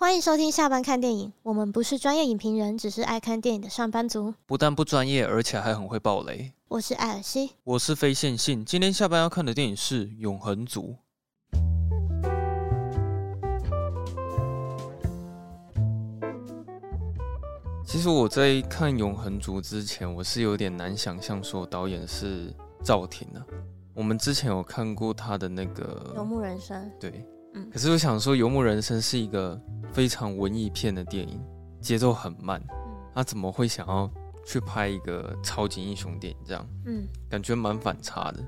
欢迎收听下班看电影。我们不是专业影评人，只是爱看电影的上班族。不但不专业，而且还很会爆雷。我是艾尔西，我是非线性。今天下班要看的电影是《永恒族》。其实我在看《永恒族》之前，我是有点难想象说导演是赵婷的。我们之前有看过他的那个《游牧人生》，对。可是我想说，《游牧人生》是一个非常文艺片的电影，节奏很慢，他怎么会想要去拍一个超级英雄电影？这样，嗯，感觉蛮反差的。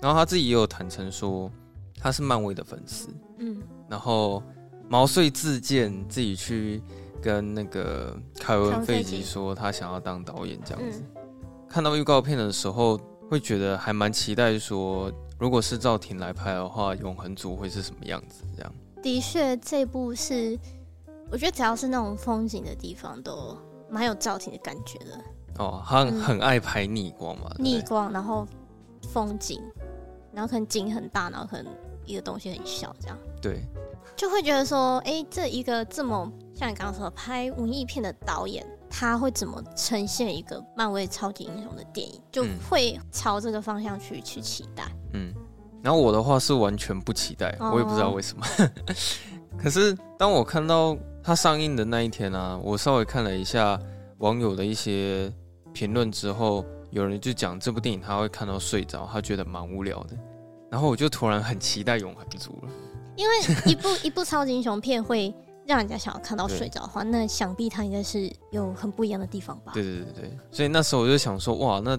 然后他自己也有坦诚说，他是漫威的粉丝，嗯，然后毛遂自荐自己去跟那个凯文·费吉说，他想要当导演这样子。看到预告片的时候，会觉得还蛮期待说。如果是赵婷来拍的话，《永恒族》会是什么样子？这样的确，这部是我觉得只要是那种风景的地方，都蛮有赵婷的感觉的。哦，他很，爱拍逆光嘛，嗯、逆光，然后风景，然后可能景很大，然后可能一个东西很小，这样对，就会觉得说，哎、欸，这一个这么像你刚刚说的拍文艺片的导演。他会怎么呈现一个漫威超级英雄的电影，就会朝这个方向去去期待。嗯，然后我的话是完全不期待，我也不知道为什么。哦、可是当我看到它上映的那一天啊，我稍微看了一下网友的一些评论之后，有人就讲这部电影他会看到睡着，他觉得蛮无聊的。然后我就突然很期待《永恒族》了，因为一部 一部超级英雄片会。让人家想要看到睡着的话，那想必它应该是有很不一样的地方吧？对对对对，所以那时候我就想说，哇，那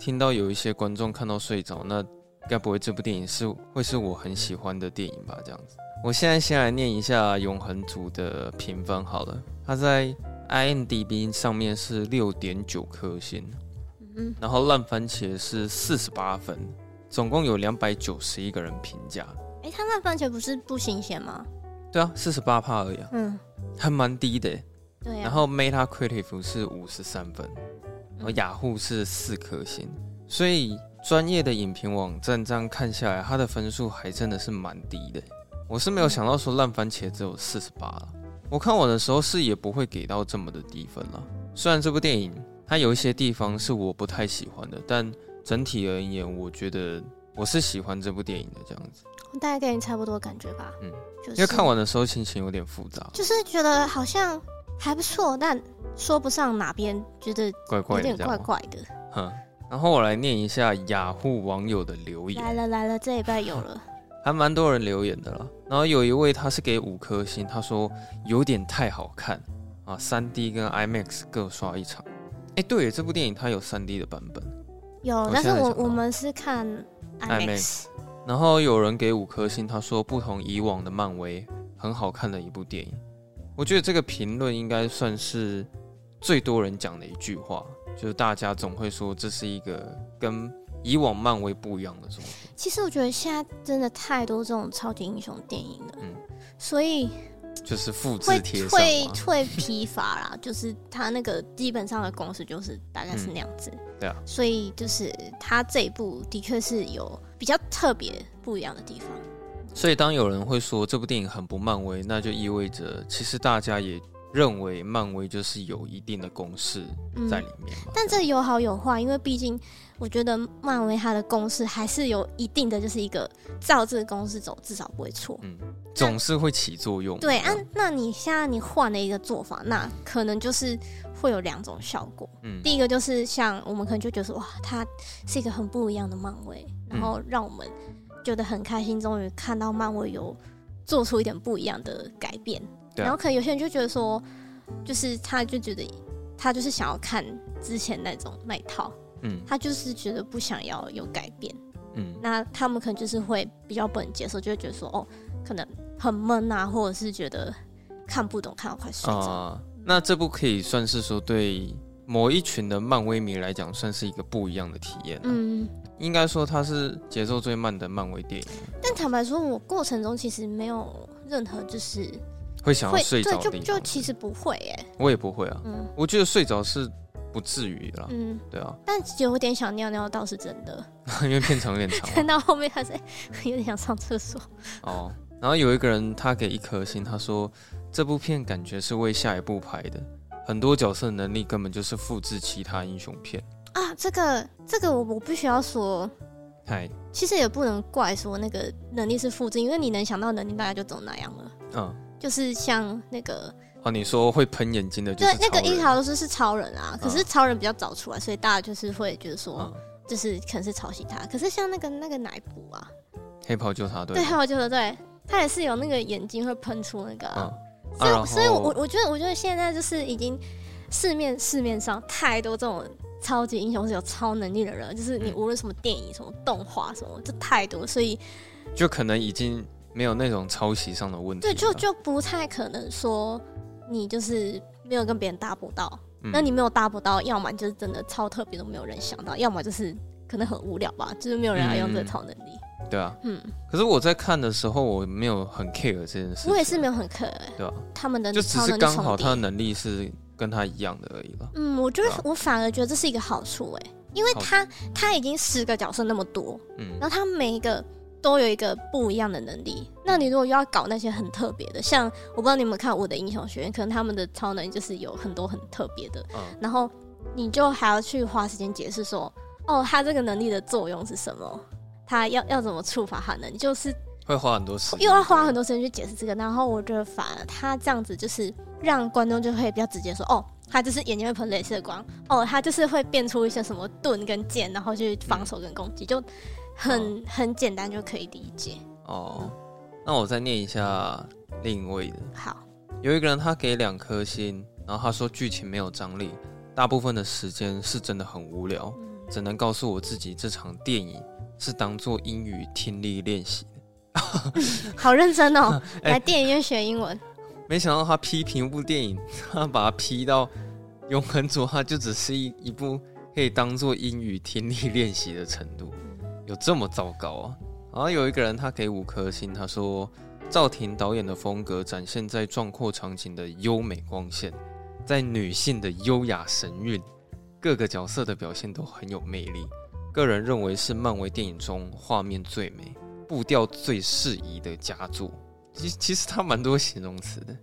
听到有一些观众看到睡着，那该不会这部电影是会是我很喜欢的电影吧？这样子，我现在先来念一下《永恒族》的评分好了，它在 IMDB 上面是六点九颗星，嗯，然后烂番茄是四十八分，总共有两百九十一个人评价。哎、欸，它烂番茄不是不新鲜吗？对啊，四十八趴而已啊，嗯，还蛮低的。对啊，然后 Metacritic 是五十三分，然后雅虎是四颗星，所以专业的影评网站这样看下来，它的分数还真的是蛮低的。我是没有想到说烂番茄只有四十八了，我看完的时候是也不会给到这么的低分了。虽然这部电影它有一些地方是我不太喜欢的，但整体而言，我觉得我是喜欢这部电影的这样子。大概跟你差不多感觉吧，嗯，就是、因为看完的时候心情有点复杂，就是觉得好像还不错，但说不上哪边觉得怪怪的，有点怪怪的。哼，然后我来念一下雅虎网友的留言，来了来了，这一拜有了，还蛮多人留言的了。然后有一位他是给五颗星，他说有点太好看啊，三 D 跟 IMAX 各刷一场。哎，对，这部电影它有三 D 的版本，有，但是我我们是看。IMAX 然后有人给五颗星，他说不同以往的漫威，很好看的一部电影。我觉得这个评论应该算是最多人讲的一句话，就是大家总会说这是一个跟以往漫威不一样的作品。其实我觉得现在真的太多这种超级英雄电影了，嗯，所以。就是复制贴上会会疲乏啦，就是他那个基本上的公式就是大概是那样子，嗯、对啊，所以就是他这一部的确是有比较特别不一样的地方。所以当有人会说这部电影很不漫威，那就意味着其实大家也认为漫威就是有一定的公式在里面嘛。嗯、但这有好有坏，因为毕竟。我觉得漫威它的公式还是有一定的，就是一个照这个公式走，至少不会错。嗯，总是会起作用。对啊，那你现在你换了一个做法，那可能就是会有两种效果。嗯，第一个就是像我们可能就觉得，哇，它是一个很不一样的漫威，然后让我们觉得很开心，终于看到漫威有做出一点不一样的改变。然后可能有些人就觉得说，就是他就觉得他就是想要看之前那种那一套。嗯，他就是觉得不想要有改变，嗯，那他们可能就是会比较不能接受，就会觉得说，哦，可能很闷啊，或者是觉得看不懂，看到快睡着。啊，那这部可以算是说对某一群的漫威迷来讲，算是一个不一样的体验。嗯，应该说它是节奏最慢的漫威电影。但坦白说，我过程中其实没有任何就是会想要睡着。对，就就其实不会耶。我也不会啊。嗯，我觉得睡着是。不至于啦，嗯，对啊，但有点想尿尿倒是真的，因为片长有点长，看到后面还是有点想上厕所。哦，然后有一个人他给一颗星，他说这部片感觉是为下一部拍的，很多角色能力根本就是复制其他英雄片啊。这个这个我我必须要说，嗨，其实也不能怪说那个能力是复制，因为你能想到能力大概就走那样了。嗯，就是像那个。哦，你说会喷眼睛的，对，那个樱桃是是超人啊，可是超人比较早出来，所以大家就是会觉得说，就是可能是抄袭他。可是像那个那个奶布啊？黑袍纠察队。对，黑袍纠察队，他也是有那个眼睛会喷出那个，所以，所以我我觉得，我觉得现在就是已经市面市面上太多这种超级英雄是有超能力的人，就是你无论什么电影、什么动画什么，这太多，所以就可能已经没有那种抄袭上的问题。对，就就不太可能说。你就是没有跟别人搭不到，嗯、那你没有搭不到，要么就是真的超特别都没有人想到，要么就是可能很无聊吧，就是没有人要用这个超能力。嗯、对啊，嗯。可是我在看的时候，我没有很 care 这件事。我也是没有很 care，对啊？他们的就只是刚好他的能力是跟他一样的而已吧。嗯，我觉得我反而觉得这是一个好处哎，因为他他已经十个角色那么多，嗯，然后他每一个。都有一个不一样的能力。那你如果又要搞那些很特别的，像我不知道你们看我的英雄学院，可能他们的超能力就是有很多很特别的，嗯，然后你就还要去花时间解释说，哦，他这个能力的作用是什么？他要要怎么触发他呢？你就是会花很多时间，又要花很多时间去解释这个。然后我觉得反而他这样子就是让观众就会比较直接说，哦，他就是眼睛会喷镭射光，哦，他就是会变出一些什么盾跟剑，然后去防守跟攻击，就。很很简单就可以理解哦。那我再念一下另一位的。好，有一个人他给两颗星，然后他说剧情没有张力，大部分的时间是真的很无聊，嗯、只能告诉我自己这场电影是当做英语听力练习的。好认真哦，来电影院学英文。没想到他批评一部电影，他把它批到永恒族，他就只是一一部可以当做英语听力练习的程度。有这么糟糕啊！然后有一个人他给五颗星，他说赵婷导演的风格展现在壮阔场景的优美光线，在女性的优雅神韵，各个角色的表现都很有魅力。个人认为是漫威电影中画面最美、步调最适宜的佳作。其其实他蛮多形容词的。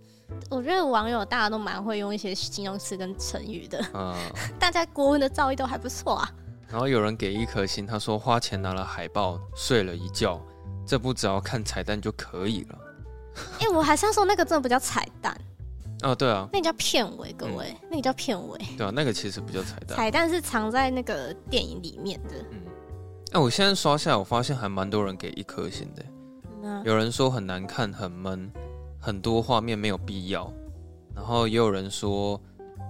我觉得网友大家都蛮会用一些形容词跟成语的。嗯，大家国文的造诣都还不错啊。然后有人给一颗星，他说花钱拿了海报睡了一觉，这部只要看彩蛋就可以了。哎、欸，我还是要说那个真的不叫彩蛋 哦，对啊，那个叫片尾，各位，嗯、那个叫片尾。对啊，那个其实不叫彩蛋，彩蛋是藏在那个电影里面的。嗯，哎，我现在刷下来，我发现还蛮多人给一颗星的。嗯啊、有人说很难看，很闷，很多画面没有必要。然后也有人说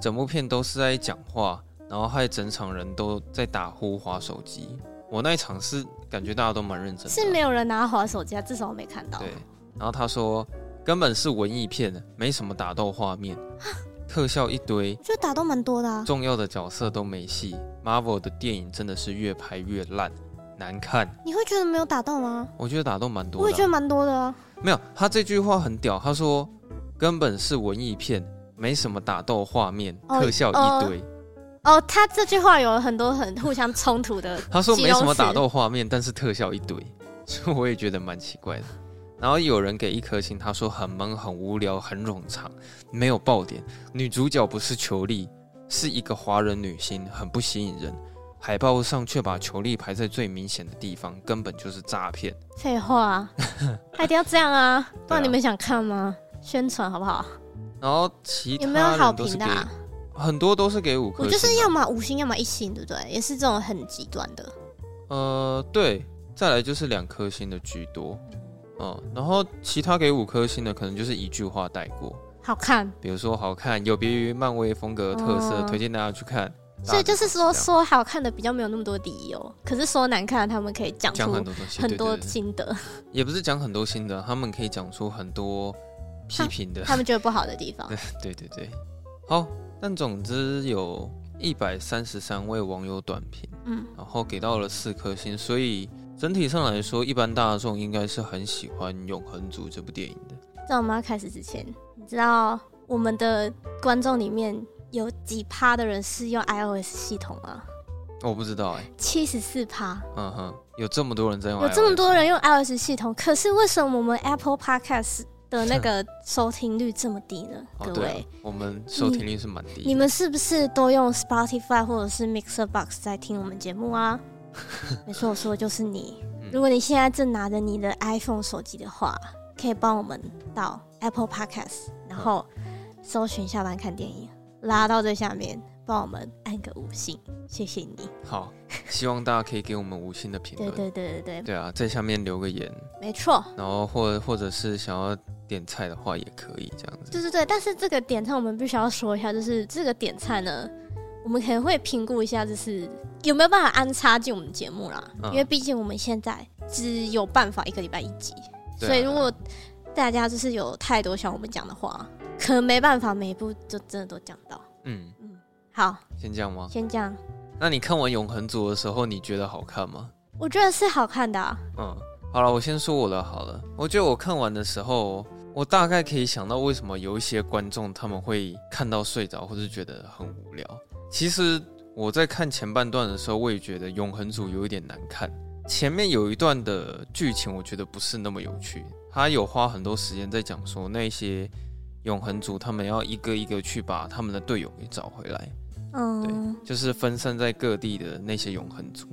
整部片都是在讲话。然后害整场人都在打呼、划手机。我那一场是感觉大家都蛮认真的，是没有人拿划手机啊，至少我没看到。对，然后他说根本是文艺片，没什么打斗画面，特效一堆，就打斗蛮多的啊。重要的角色都没戏。Marvel 的电影真的是越拍越烂，难看。你会觉得没有打斗吗？我觉得打斗蛮多的啊。我也觉得蛮多的啊。没有，他这句话很屌，他说根本是文艺片，没什么打斗画面，特效一堆。哦，他这句话有很多很互相冲突的。他说没什么打斗画面，但是特效一堆，所以我也觉得蛮奇怪的。然后有人给一颗星，他说很闷、很无聊、很冗长，没有爆点。女主角不是裘力，是一个华人女星，很不吸引人。海报上却把裘力排在最明显的地方，根本就是诈骗。废话，还一定要这样啊？不然你们想看吗？宣传好不好？然后其他有没有好评的？很多都是给五颗星，我就是要么五星，要么一星，对不对？也是这种很极端的。呃，对，再来就是两颗星的居多，嗯，然后其他给五颗星的可能就是一句话带过，好看。比如说好看，有别于漫威风格的特色，哦、推荐大家去看。所以就是说说好看的比较没有那么多理由，可是说难看的他们可以讲出很多东西，很多心得。也不是讲很多心得，他们可以讲出很多批评的他，他们觉得不好的地方。对对对，好。但总之有一百三十三位网友短评，嗯，然后给到了四颗星，所以整体上来说，一般大众应该是很喜欢《永恒族》这部电影的。在我们要开始之前，你知道我们的观众里面有几趴的人是用 iOS 系统吗？我不知道哎、欸，七十四趴。嗯哼，有这么多人在用，有这么多人用 iOS 系统，可是为什么我们 Apple Podcast 的那个收听率这么低呢？各位，我们收听率是蛮低。你们是不是都用 Spotify 或者是 Mixer Box 在听我们节目啊？没错，我说的就是你。如果你现在正拿着你的 iPhone 手机的话，可以帮我们到 Apple Podcast，然后搜寻下班看电影，拉到最下面。帮我们按个五星，谢谢你。好，希望大家可以给我们五星的评论。对对对对对。对啊，在下面留个言。没错。然后或或者是想要点菜的话，也可以这样子。对对对，但是这个点菜我们必须要说一下，就是这个点菜呢，我们可能会评估一下，就是有没有办法安插进我们节目啦。嗯、因为毕竟我们现在只有办法一个礼拜一集，啊、所以如果大家就是有太多想我们讲的话，可能没办法每一步就真的都讲到。嗯。好，先这样吗？先这样。那你看完《永恒族》的时候，你觉得好看吗？我觉得是好看的啊。嗯，好了，我先说我的好了。我觉得我看完的时候，我大概可以想到为什么有一些观众他们会看到睡着，或是觉得很无聊。其实我在看前半段的时候，我也觉得《永恒族》有一点难看。前面有一段的剧情，我觉得不是那么有趣。他有花很多时间在讲说那些永恒族他们要一个一个去把他们的队友给找回来。嗯，对，就是分散在各地的那些永恒族。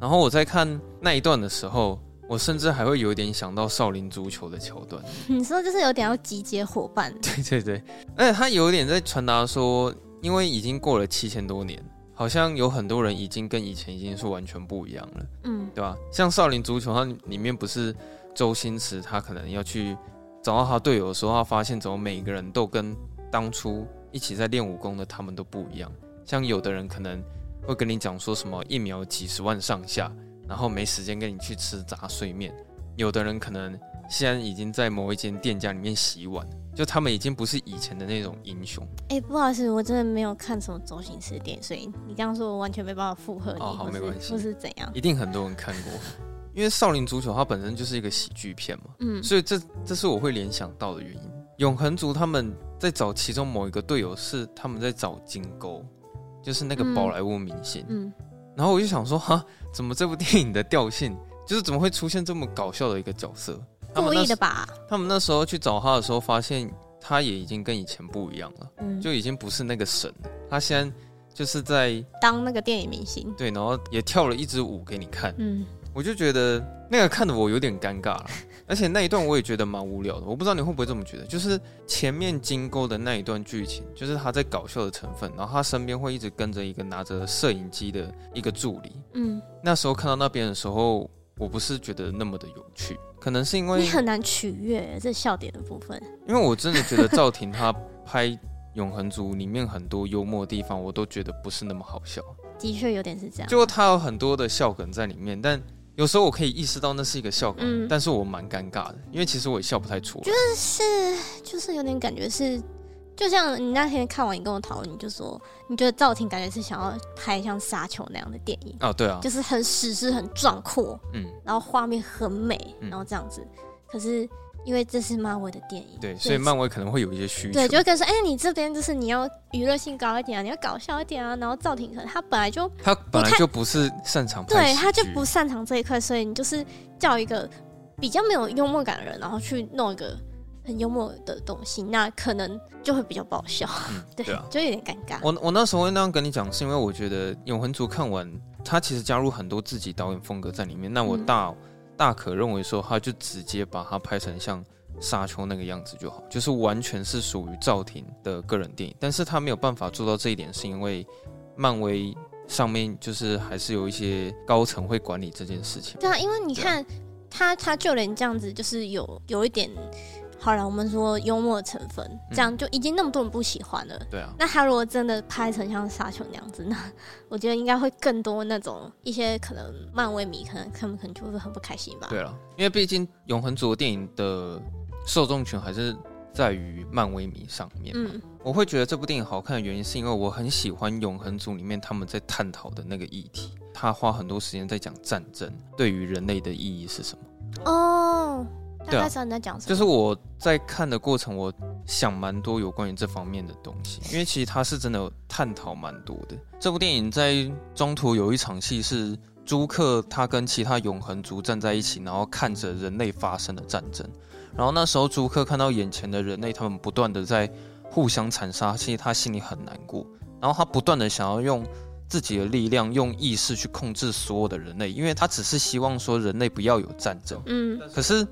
然后我在看那一段的时候，我甚至还会有点想到少林足球的桥段。你说就是有点要集结伙伴。对对对，而且他有点在传达说，因为已经过了七千多年，好像有很多人已经跟以前已经是完全不一样了。嗯，对吧？像少林足球，它里面不是周星驰他可能要去找到他队友的时候，他发现怎么每个人都跟当初一起在练武功的他们都不一样。像有的人可能会跟你讲说什么一秒几十万上下，然后没时间跟你去吃杂碎面。有的人可能现在已经在某一间店家里面洗碗，就他们已经不是以前的那种英雄。哎、欸，不好意思，我真的没有看什么周星驰的电影，所以你这样说我完全没办法附和你。哦，好，没关系。或是怎样？一定很多人看过，因为《少林足球》它本身就是一个喜剧片嘛，嗯，所以这这是我会联想到的原因。永恒族他们在找其中某一个队友，是他们在找金钩。就是那个宝莱坞明星，嗯，嗯，然后我就想说，哈，怎么这部电影的调性，就是怎么会出现这么搞笑的一个角色？故意的吧？他们那时候去找他的时候，发现他也已经跟以前不一样了，嗯，就已经不是那个神了。他现在就是在当那个电影明星，对，然后也跳了一支舞给你看，嗯，我就觉得那个看得我有点尴尬了。而且那一段我也觉得蛮无聊的，我不知道你会不会这么觉得。就是前面金钩的那一段剧情，就是他在搞笑的成分，然后他身边会一直跟着一个拿着摄影机的一个助理。嗯，那时候看到那边的时候，我不是觉得那么的有趣，可能是因为你很难取悦这笑点的部分。因为我真的觉得赵婷她拍《永恒族》里面很多幽默的地方，我都觉得不是那么好笑。的确有点是这样，就他有很多的笑梗在里面，但。有时候我可以意识到那是一个笑梗，嗯、但是我蛮尴尬的，因为其实我也笑不太出来。就是就是有点感觉是，就像你那天看完你跟我讨论，你就说你觉得赵婷感觉是想要拍像沙丘那样的电影。哦，对啊，就是很史诗、很壮阔，嗯，然后画面很美，然后这样子，嗯、可是。因为这是漫威的电影，对，所以漫威可能会有一些需求，对，就跟说，哎、欸，你这边就是你要娱乐性高一点啊，你要搞笑一点啊，然后赵婷可能他本来就他本来就不是擅长，对，他就不擅长这一块，所以你就是叫一个比较没有幽默感的人，然后去弄一个很幽默的东西，那可能就会比较爆笑，嗯、对，就有点尴尬。我我那时候会那样跟你讲，是因为我觉得《永恒族》看完，他其实加入很多自己导演风格在里面，那我大。嗯大可认为说，他就直接把它拍成像沙丘那个样子就好，就是完全是属于赵婷的个人电影。但是他没有办法做到这一点，是因为漫威上面就是还是有一些高层会管理这件事情。对啊，因为你看他，他就连这样子，就是有有一点。好了，我们说幽默成分，这样就已经那么多人不喜欢了。对啊。那他如果真的拍成像沙丘那样子，那 我觉得应该会更多那种一些可能漫威迷可能他们可能就会很不开心吧。对了，因为毕竟永恒族的电影的受众群还是在于漫威迷上面。嗯。我会觉得这部电影好看的原因，是因为我很喜欢永恒族里面他们在探讨的那个议题，他花很多时间在讲战争对于人类的意义是什么。哦。对啊，在讲就是我在看的过程，我想蛮多有关于这方面的东西，因为其实他是真的有探讨蛮多的。这部电影在中途有一场戏是朱克他跟其他永恒族站在一起，然后看着人类发生的战争。然后那时候朱克看到眼前的人类，他们不断的在互相残杀，其实他心里很难过。然后他不断的想要用自己的力量，用意识去控制所有的人类，因为他只是希望说人类不要有战争。嗯，可是。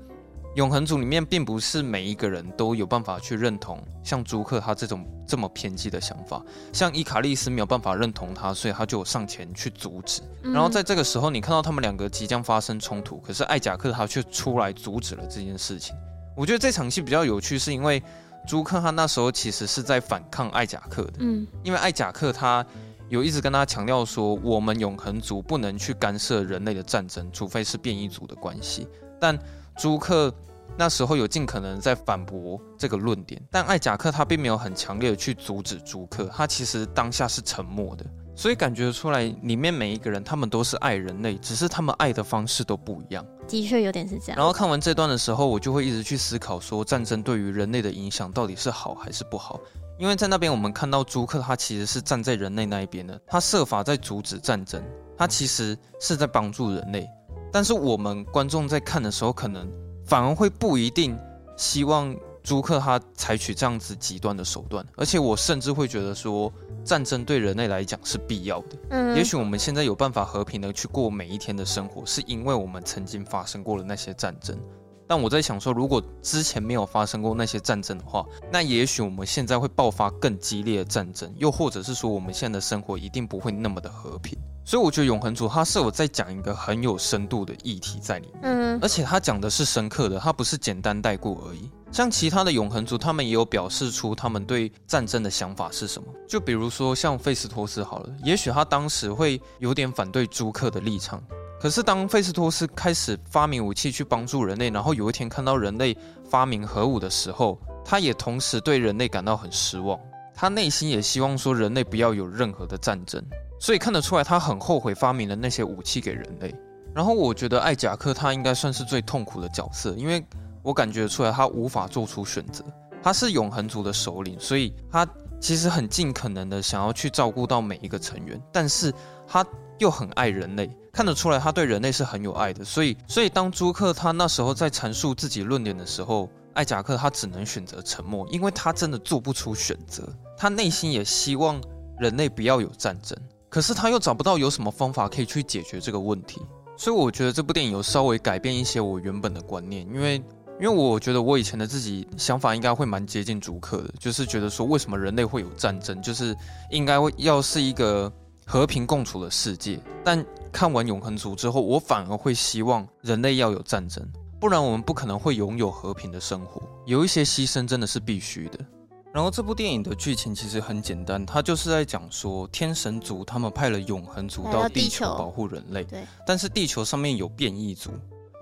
永恒族里面并不是每一个人都有办法去认同像朱克他这种这么偏激的想法，像伊卡利斯没有办法认同他，所以他就上前去阻止。然后在这个时候，你看到他们两个即将发生冲突，可是艾贾克他却出来阻止了这件事情。我觉得这场戏比较有趣，是因为朱克他那时候其实是在反抗艾贾克的，嗯，因为艾贾克他有一直跟他强调说，我们永恒族不能去干涉人类的战争，除非是变异族的关系，但。朱克那时候有尽可能在反驳这个论点，但艾贾克他并没有很强烈的去阻止朱克，他其实当下是沉默的，所以感觉出来里面每一个人他们都是爱人类，只是他们爱的方式都不一样。的确有点是这样。然后看完这段的时候，我就会一直去思考说，战争对于人类的影响到底是好还是不好？因为在那边我们看到朱克他其实是站在人类那一边的，他设法在阻止战争，他其实是在帮助人类。但是我们观众在看的时候，可能反而会不一定希望租客他采取这样子极端的手段，而且我甚至会觉得说，战争对人类来讲是必要的。嗯，也许我们现在有办法和平的去过每一天的生活，是因为我们曾经发生过了那些战争。但我在想说，如果之前没有发生过那些战争的话，那也许我们现在会爆发更激烈的战争，又或者是说，我们现在的生活一定不会那么的和平。所以我觉得永恒族他是有在讲一个很有深度的议题在里面，嗯，而且他讲的是深刻的，他不是简单带过而已。像其他的永恒族，他们也有表示出他们对战争的想法是什么。就比如说像费斯托斯好了，也许他当时会有点反对朱克的立场。可是，当费斯托斯开始发明武器去帮助人类，然后有一天看到人类发明核武的时候，他也同时对人类感到很失望。他内心也希望说人类不要有任何的战争，所以看得出来他很后悔发明了那些武器给人类。然后我觉得艾贾克他应该算是最痛苦的角色，因为我感觉出来他无法做出选择。他是永恒族的首领，所以他其实很尽可能的想要去照顾到每一个成员，但是他又很爱人类。看得出来，他对人类是很有爱的，所以，所以当朱克他那时候在阐述自己论点的时候，艾贾克他只能选择沉默，因为他真的做不出选择。他内心也希望人类不要有战争，可是他又找不到有什么方法可以去解决这个问题。所以我觉得这部电影有稍微改变一些我原本的观念，因为，因为我觉得我以前的自己想法应该会蛮接近朱克的，就是觉得说为什么人类会有战争，就是应该要是一个和平共处的世界，但。看完《永恒族》之后，我反而会希望人类要有战争，不然我们不可能会拥有和平的生活。有一些牺牲真的是必须的。然后这部电影的剧情其实很简单，它就是在讲说天神族他们派了永恒族到地球保护人类，对。但是地球上面有变异族，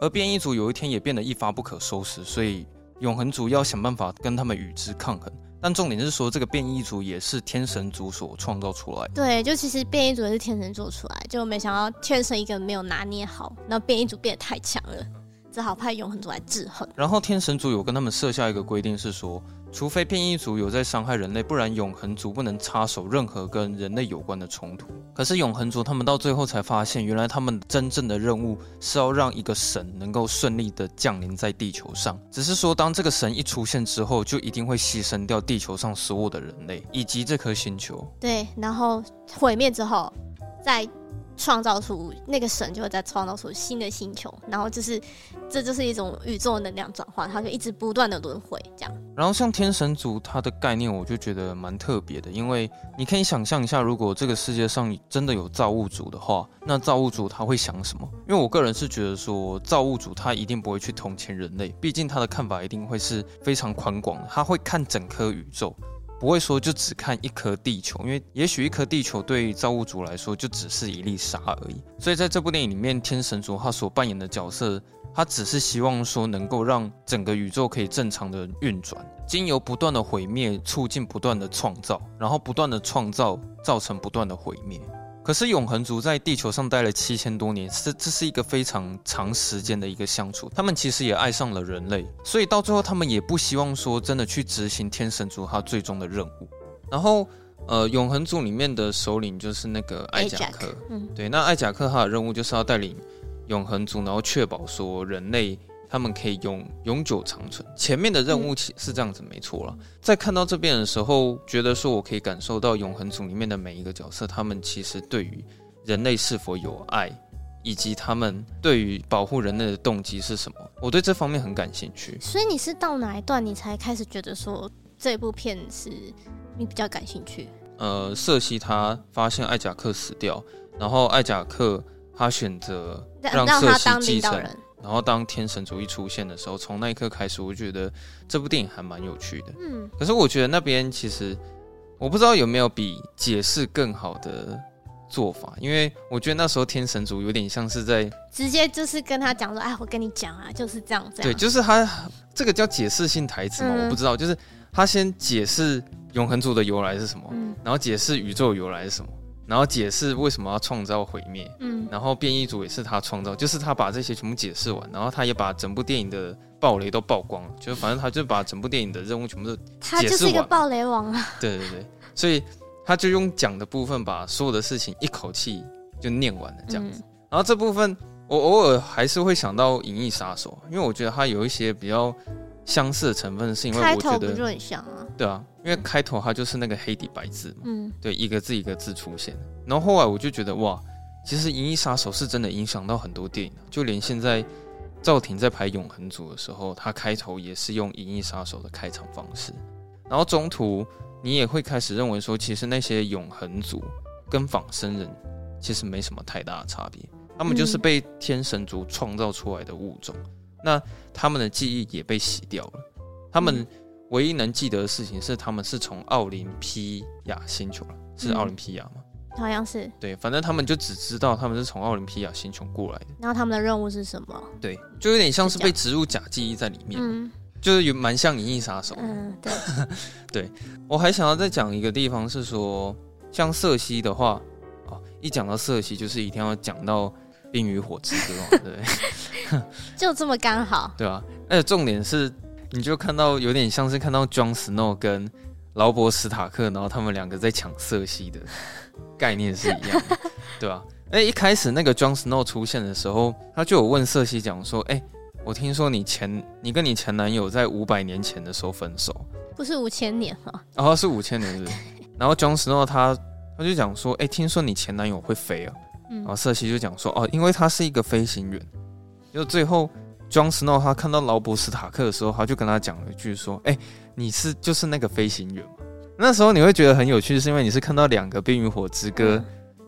而变异族有一天也变得一发不可收拾，所以永恒族要想办法跟他们与之抗衡。但重点是说，这个变异族也是天神族所创造出来的。对，就其实变异族也是天神做出来，就没想到天神一个没有拿捏好，那变异族变得太强了，只好派永恒族来制衡。然后天神族有跟他们设下一个规定，是说。除非变异族有在伤害人类，不然永恒族不能插手任何跟人类有关的冲突。可是永恒族他们到最后才发现，原来他们真正的任务是要让一个神能够顺利的降临在地球上。只是说，当这个神一出现之后，就一定会牺牲掉地球上所有的人类以及这颗星球。对，然后毁灭之后，再。创造出那个神就会再创造出新的星球，然后就是这就是一种宇宙能量转换，它就一直不断的轮回这样。然后像天神族它的概念，我就觉得蛮特别的，因为你可以想象一下，如果这个世界上真的有造物主的话，那造物主他会想什么？因为我个人是觉得说，造物主他一定不会去同情人类，毕竟他的看法一定会是非常宽广的，他会看整颗宇宙。不会说就只看一颗地球，因为也许一颗地球对造物主来说就只是一粒沙而已。所以在这部电影里面，天神族他所扮演的角色，他只是希望说能够让整个宇宙可以正常的运转，经由不断的毁灭，促进不断的创造，然后不断的创造，造成不断的毁灭。可是永恒族在地球上待了七千多年，这这是一个非常长时间的一个相处。他们其实也爱上了人类，所以到最后他们也不希望说真的去执行天神族他最终的任务。然后呃，永恒族里面的首领就是那个艾贾克。嗯，对，那艾贾克他的任务就是要带领永恒族，然后确保说人类他们可以永永久长存。前面的任务其是这样子，没错了。在看到这边的时候，觉得说我可以感受到永恒族里面的每一个角色，他们其实对于人类是否有爱，以及他们对于保护人类的动机是什么，我对这方面很感兴趣。所以你是到哪一段你才开始觉得说这部片是？你比较感兴趣？呃，瑟西他发现艾贾克死掉，然后艾贾克他选择让瑟西继承，然后当天神族一出现的时候，从那一刻开始，我觉得这部电影还蛮有趣的。嗯，可是我觉得那边其实我不知道有没有比解释更好的做法，因为我觉得那时候天神族有点像是在直接就是跟他讲说：“哎，我跟你讲啊，就是这样子。”对，就是他这个叫解释性台词嘛，嗯、我不知道，就是他先解释。永恒族的由来是什么？嗯，然后解释宇宙由来是什么？然后解释为什么要创造毁灭？嗯，然后变异族也是他创造，就是他把这些全部解释完，然后他也把整部电影的暴雷都曝光了，就反正他就把整部电影的任务全部都解释完。他就是一个暴雷王啊！对对对，所以他就用讲的部分把所有的事情一口气就念完了这样子。嗯，然后这部分我偶尔还是会想到《银翼杀手》，因为我觉得他有一些比较。相似的成分是因为我觉得，开头不就很像啊？对啊，因为开头它就是那个黑底白字嘛，嗯，对，一个字一个字出现。然后后来我就觉得哇，其实《银翼杀手》是真的影响到很多电影，就连现在赵婷在拍《永恒族》的时候，他开头也是用《银翼杀手》的开场方式。然后中途你也会开始认为说，其实那些永恒族跟仿生人其实没什么太大的差别，他们就是被天神族创造出来的物种。嗯那他们的记忆也被洗掉了，他们唯一能记得的事情是，他们是从奥林匹亚星球了，是奥林匹亚吗？好像是。对，反正他们就只知道他们是从奥林匹亚星球过来的。然后他们的任务是什么？对，就有点像是被植入假记忆在里面，嗯，就是有蛮像《银翼杀手》。嗯，对。对，我还想要再讲一个地方是说，像瑟西的话，哦，一讲到瑟西，就是一定要讲到。冰与火之歌，对不对？就这么刚好，对啊。而且重点是，你就看到有点像是看到 Jon Snow 跟劳勃史塔克，然后他们两个在抢瑟西的 概念是一样的，对吧？哎，一开始那个 Jon Snow 出现的时候，他就有问瑟西讲说：“哎，我听说你前你跟你前男友在五百年前的时候分手，不是五千年吗？哦，是五千年是不是？然后 Jon Snow 他他就讲说：哎，听说你前男友会飞啊？”然后瑟西就讲说：“哦，因为他是一个飞行员。”就最后，Jon Snow 他看到劳勃斯塔克的时候，他就跟他讲了一句说：“哎，你是就是那个飞行员嘛？”那时候你会觉得很有趣，是因为你是看到两个《冰与火之歌》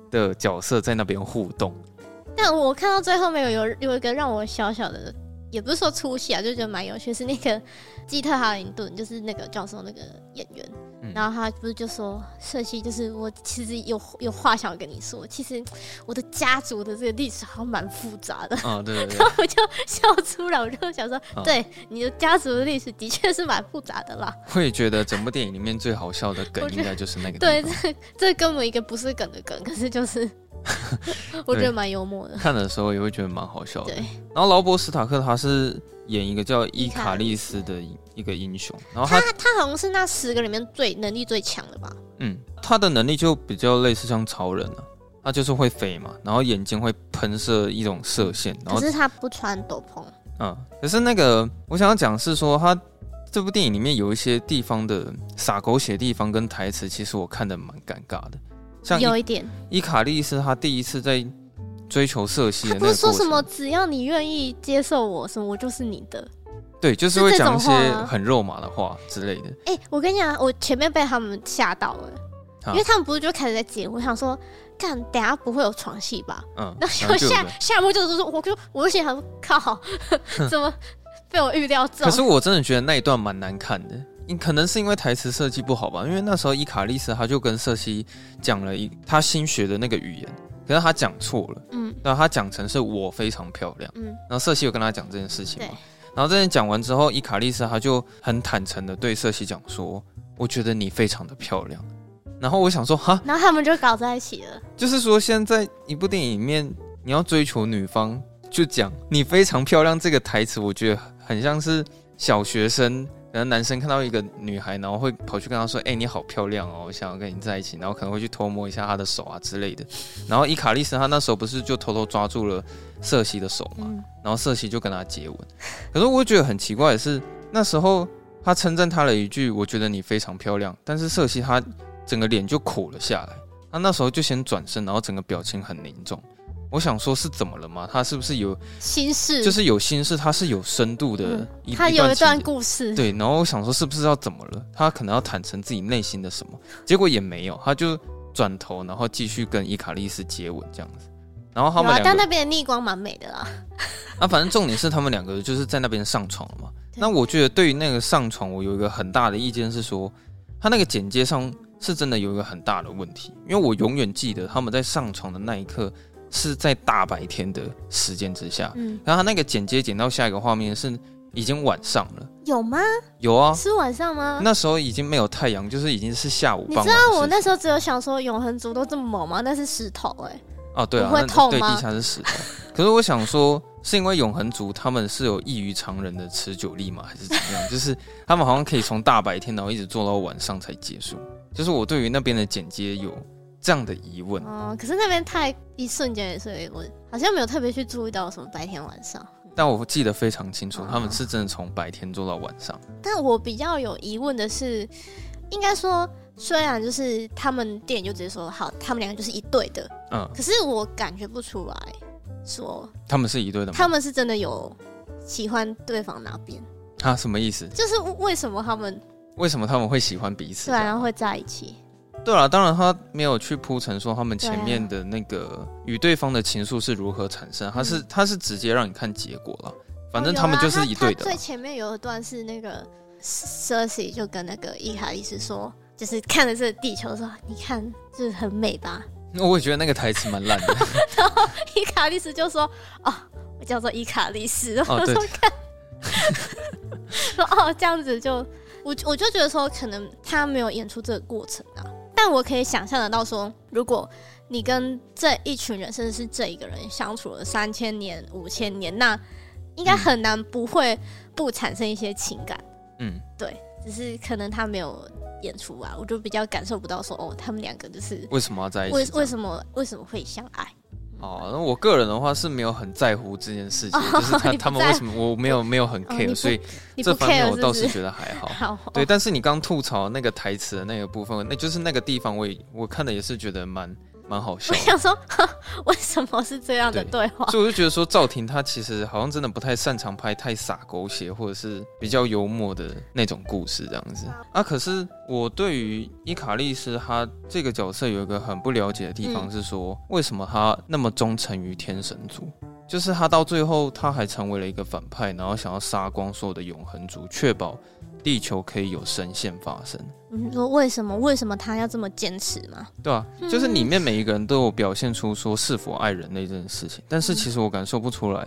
的角色在那边互动。但我看到最后面有有有一个让我小小的，也不是说出戏啊，就觉得蛮有趣，是那个基特哈林顿，就是那个教授那个演员。然后他不是就说，社西就是我其实有有话想要跟你说，其实我的家族的这个历史好像蛮复杂的。啊、哦，对，对，对。然后我就笑出来，我就想说，哦、对，你的家族的历史的确是蛮复杂的啦。会觉得整部电影里面最好笑的梗应该就是那个。对，这这根本一个不是梗的梗，可是就是 我觉得蛮幽默的。看的时候也会觉得蛮好笑的。对。然后劳勃斯塔克他是演一个叫伊卡利斯的。一个英雄，然后他他，他好像是那十个里面最能力最强的吧？嗯，他的能力就比较类似像超人啊，他就是会飞嘛，然后眼睛会喷射一种射线，然后可是他不穿斗篷。嗯，可是那个我想要讲是说，他这部电影里面有一些地方的洒狗血地方跟台词，其实我看的蛮尴尬的，像有一点伊卡利是他第一次在追求色系的那个，他不是说什么只要你愿意接受我，什么我就是你的。对，就是会讲一些很肉麻的话之类的。哎、欸，我跟你讲，我前面被他们吓到了，啊、因为他们不是就开始在剪，我想说，看等下不会有床戏吧？嗯，然后下下幕就是说，我就我就想说，靠，怎么被我预料中？可是我真的觉得那一段蛮难看的，你可能是因为台词设计不好吧？因为那时候伊卡利斯他就跟瑟西讲了一他新学的那个语言，可是他讲错了，嗯，然后他讲成是我非常漂亮，嗯，然后瑟西有跟他讲这件事情吗？然后这件讲完之后，伊卡利斯他就很坦诚的对瑟西讲说：“我觉得你非常的漂亮。”然后我想说：“哈。”然后他们就搞在一起了。就是说，现在一部电影里面，你要追求女方，就讲你非常漂亮这个台词，我觉得很像是小学生可能男生看到一个女孩，然后会跑去跟她说：“哎、欸，你好漂亮哦，我想要跟你在一起。”然后可能会去偷摸一下她的手啊之类的。然后伊卡丽斯她那时候不是就偷偷抓住了瑟西的手嘛？然后瑟西就跟他接吻。可是我觉得很奇怪的是，那时候他称赞她了一句：“我觉得你非常漂亮。”但是瑟西她整个脸就苦了下来。她那时候就先转身，然后整个表情很凝重。我想说，是怎么了吗？他是不是有心事？就是有心事，他是有深度的一，嗯，他有一段故事。对，然后我想说，是不是要怎么了？他可能要坦诚自己内心的什么？结果也没有，他就转头，然后继续跟伊卡丽斯接吻这样子。然后他们两个，但那边的逆光蛮美的啦。啊，反正重点是他们两个就是在那边上床了嘛。那我觉得对于那个上床，我有一个很大的意见是说，他那个简介上是真的有一个很大的问题，因为我永远记得他们在上床的那一刻。是在大白天的时间之下，嗯，然后他那个剪接剪到下一个画面是已经晚上了，有吗？有啊，是晚上吗？那时候已经没有太阳，就是已经是下午。你知道我那时候只有想说永恒族都这么猛吗？那是石头哎、欸，哦对啊，会痛吗？对，地下是石头。可是我想说，是因为永恒族他们是有异于常人的持久力吗？还是怎么样？就是他们好像可以从大白天然后一直做到晚上才结束。就是我对于那边的剪接有。这样的疑问哦，可是那边太一瞬间也是，我好像没有特别去注意到什么白天晚上。但我记得非常清楚，他们是真的从白天做到晚上。但我比较有疑问的是，应该说，虽然就是他们电影就直接说好，他们两个就是一对的，嗯，可是我感觉不出来说他们是一对的吗？他们是真的有喜欢对方哪边？啊，什么意思？就是为什么他们为什么他们会喜欢彼此？对，然后会在一起。对了，当然他没有去铺陈说他们前面的那个与对方的情愫是如何产生，他是他是直接让你看结果了。反正他们就是一对的。最前面有一段是那个 Cersei 就跟那个伊卡丽斯说，就是看着这个地球说：“你看，就是很美吧？”我也觉得那个台词蛮烂的。然后伊卡丽斯就说：“哦，我叫做伊卡丽斯。”我说看，说哦这样子就我我就觉得说，可能他没有演出这个过程啊。但我可以想象得到，说如果你跟这一群人，甚至是这一个人相处了三千年、五千年，那应该很难不会不产生一些情感。嗯，对，只是可能他没有演出啊，我就比较感受不到说，哦，他们两个就是为什么要在一起？为为什么为什么会相爱？哦，那我个人的话是没有很在乎这件事情，哦、就是他 他们为什么我没有 没有很 care，、哦、所以这方面我倒是觉得还好。好哦、对，但是你刚吐槽那个台词的那个部分，那就是那个地方我也我看的也是觉得蛮。蛮好笑，我想说，为什么是这样的对话？所以我就觉得说，赵婷她其实好像真的不太擅长拍太洒狗血或者是比较幽默的那种故事这样子啊。可是我对于伊卡丽斯他这个角色有一个很不了解的地方是说，为什么他那么忠诚于天神族？就是他到最后，他还成为了一个反派，然后想要杀光所有的永恒族，确保。地球可以有神仙发生，你说为什么？为什么他要这么坚持吗？对啊，就是里面每一个人都有表现出说是否爱人类这件事情，但是其实我感受不出来，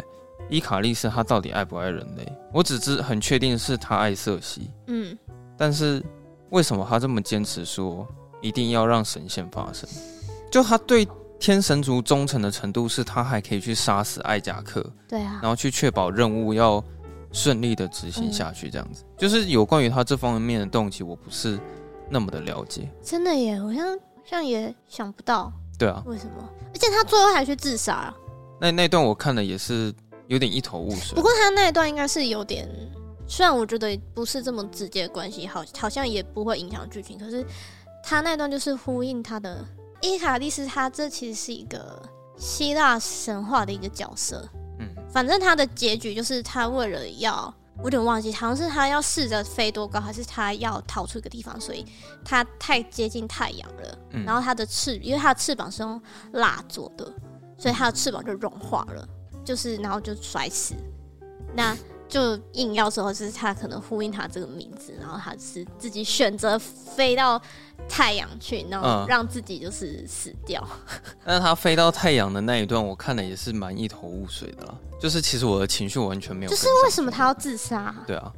伊卡利斯他到底爱不爱人类？我只知很确定是他爱瑟西，嗯，但是为什么他这么坚持说一定要让神仙发生？就他对天神族忠诚的程度，是他还可以去杀死艾贾克，对啊，然后去确保任务要。顺利的执行下去，这样子、嗯、就是有关于他这方面的动机，我不是那么的了解。真的耶，好像像也想不到。对啊，为什么？而且他最后还去自杀。那那段我看的也是有点一头雾水。不过他那一段应该是有点，虽然我觉得不是这么直接的关系，好好像也不会影响剧情。可是他那段就是呼应他的伊卡利斯，他这其实是一个希腊神话的一个角色。反正他的结局就是他为了要，我有点忘记，好像是他要试着飞多高，还是他要逃出一个地方，所以他太接近太阳了。嗯、然后他的翅，因为他的翅膀是用蜡做的，所以他的翅膀就融化了，就是然后就摔死。那就硬要说，就是他可能呼应他这个名字，然后他是自己选择飞到太阳去，然后让自己就是死掉。嗯、但是他飞到太阳的那一段，我看的也是蛮一头雾水的啦。就是其实我的情绪完全没有。就是为什么他要自杀？对啊。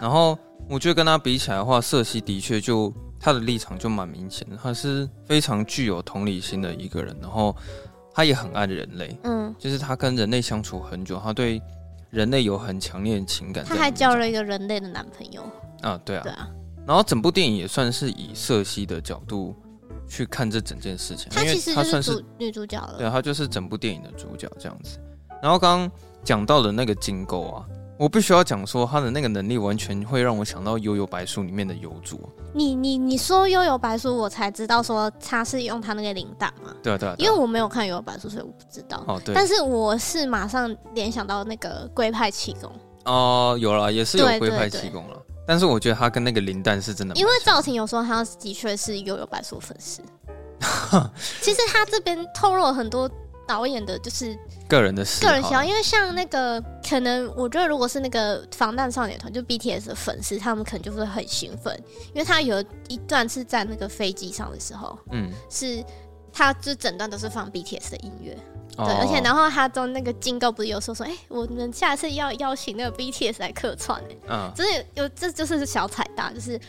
然后我觉得跟他比起来的话，瑟西的确就他的立场就蛮明显的，他是非常具有同理心的一个人，然后他也很爱人类。嗯，就是他跟人类相处很久，他对。人类有很强烈的情感。他还交了一个人类的男朋友啊，对啊，对啊。然后整部电影也算是以瑟西的角度去看这整件事情，她其实他算是女主角了，对，她就是整部电影的主角这样子。然后刚刚讲到的那个金钩啊。我必须要讲说，她的那个能力完全会让我想到《幽游白书》里面的游主。你你你说《幽游白书》，我才知道说他是用他那个铃铛嘛。对啊对啊。因为我没有看《幽游白书》，所以我不知道。哦对。但是我是马上联想到那个龟派气功。哦，有了，也是有龟派气功了。但是我觉得他跟那个林丹是真的。因为赵婷有说他的确是《幽游白素》粉丝。其实他这边透露了很多。导演的就是个人的个人喜好，因为像那个可能，我觉得如果是那个防弹少年团，就 BTS 的粉丝，他们可能就会很兴奋，因为他有一段是在那个飞机上的时候，嗯，是他就整段都是放 BTS 的音乐，哦、对，而且然后他中那个金哥不是有说说，哎、欸，我们下次要邀请那个 BTS 来客串，哎，嗯，就是有，这就是小彩蛋，就是。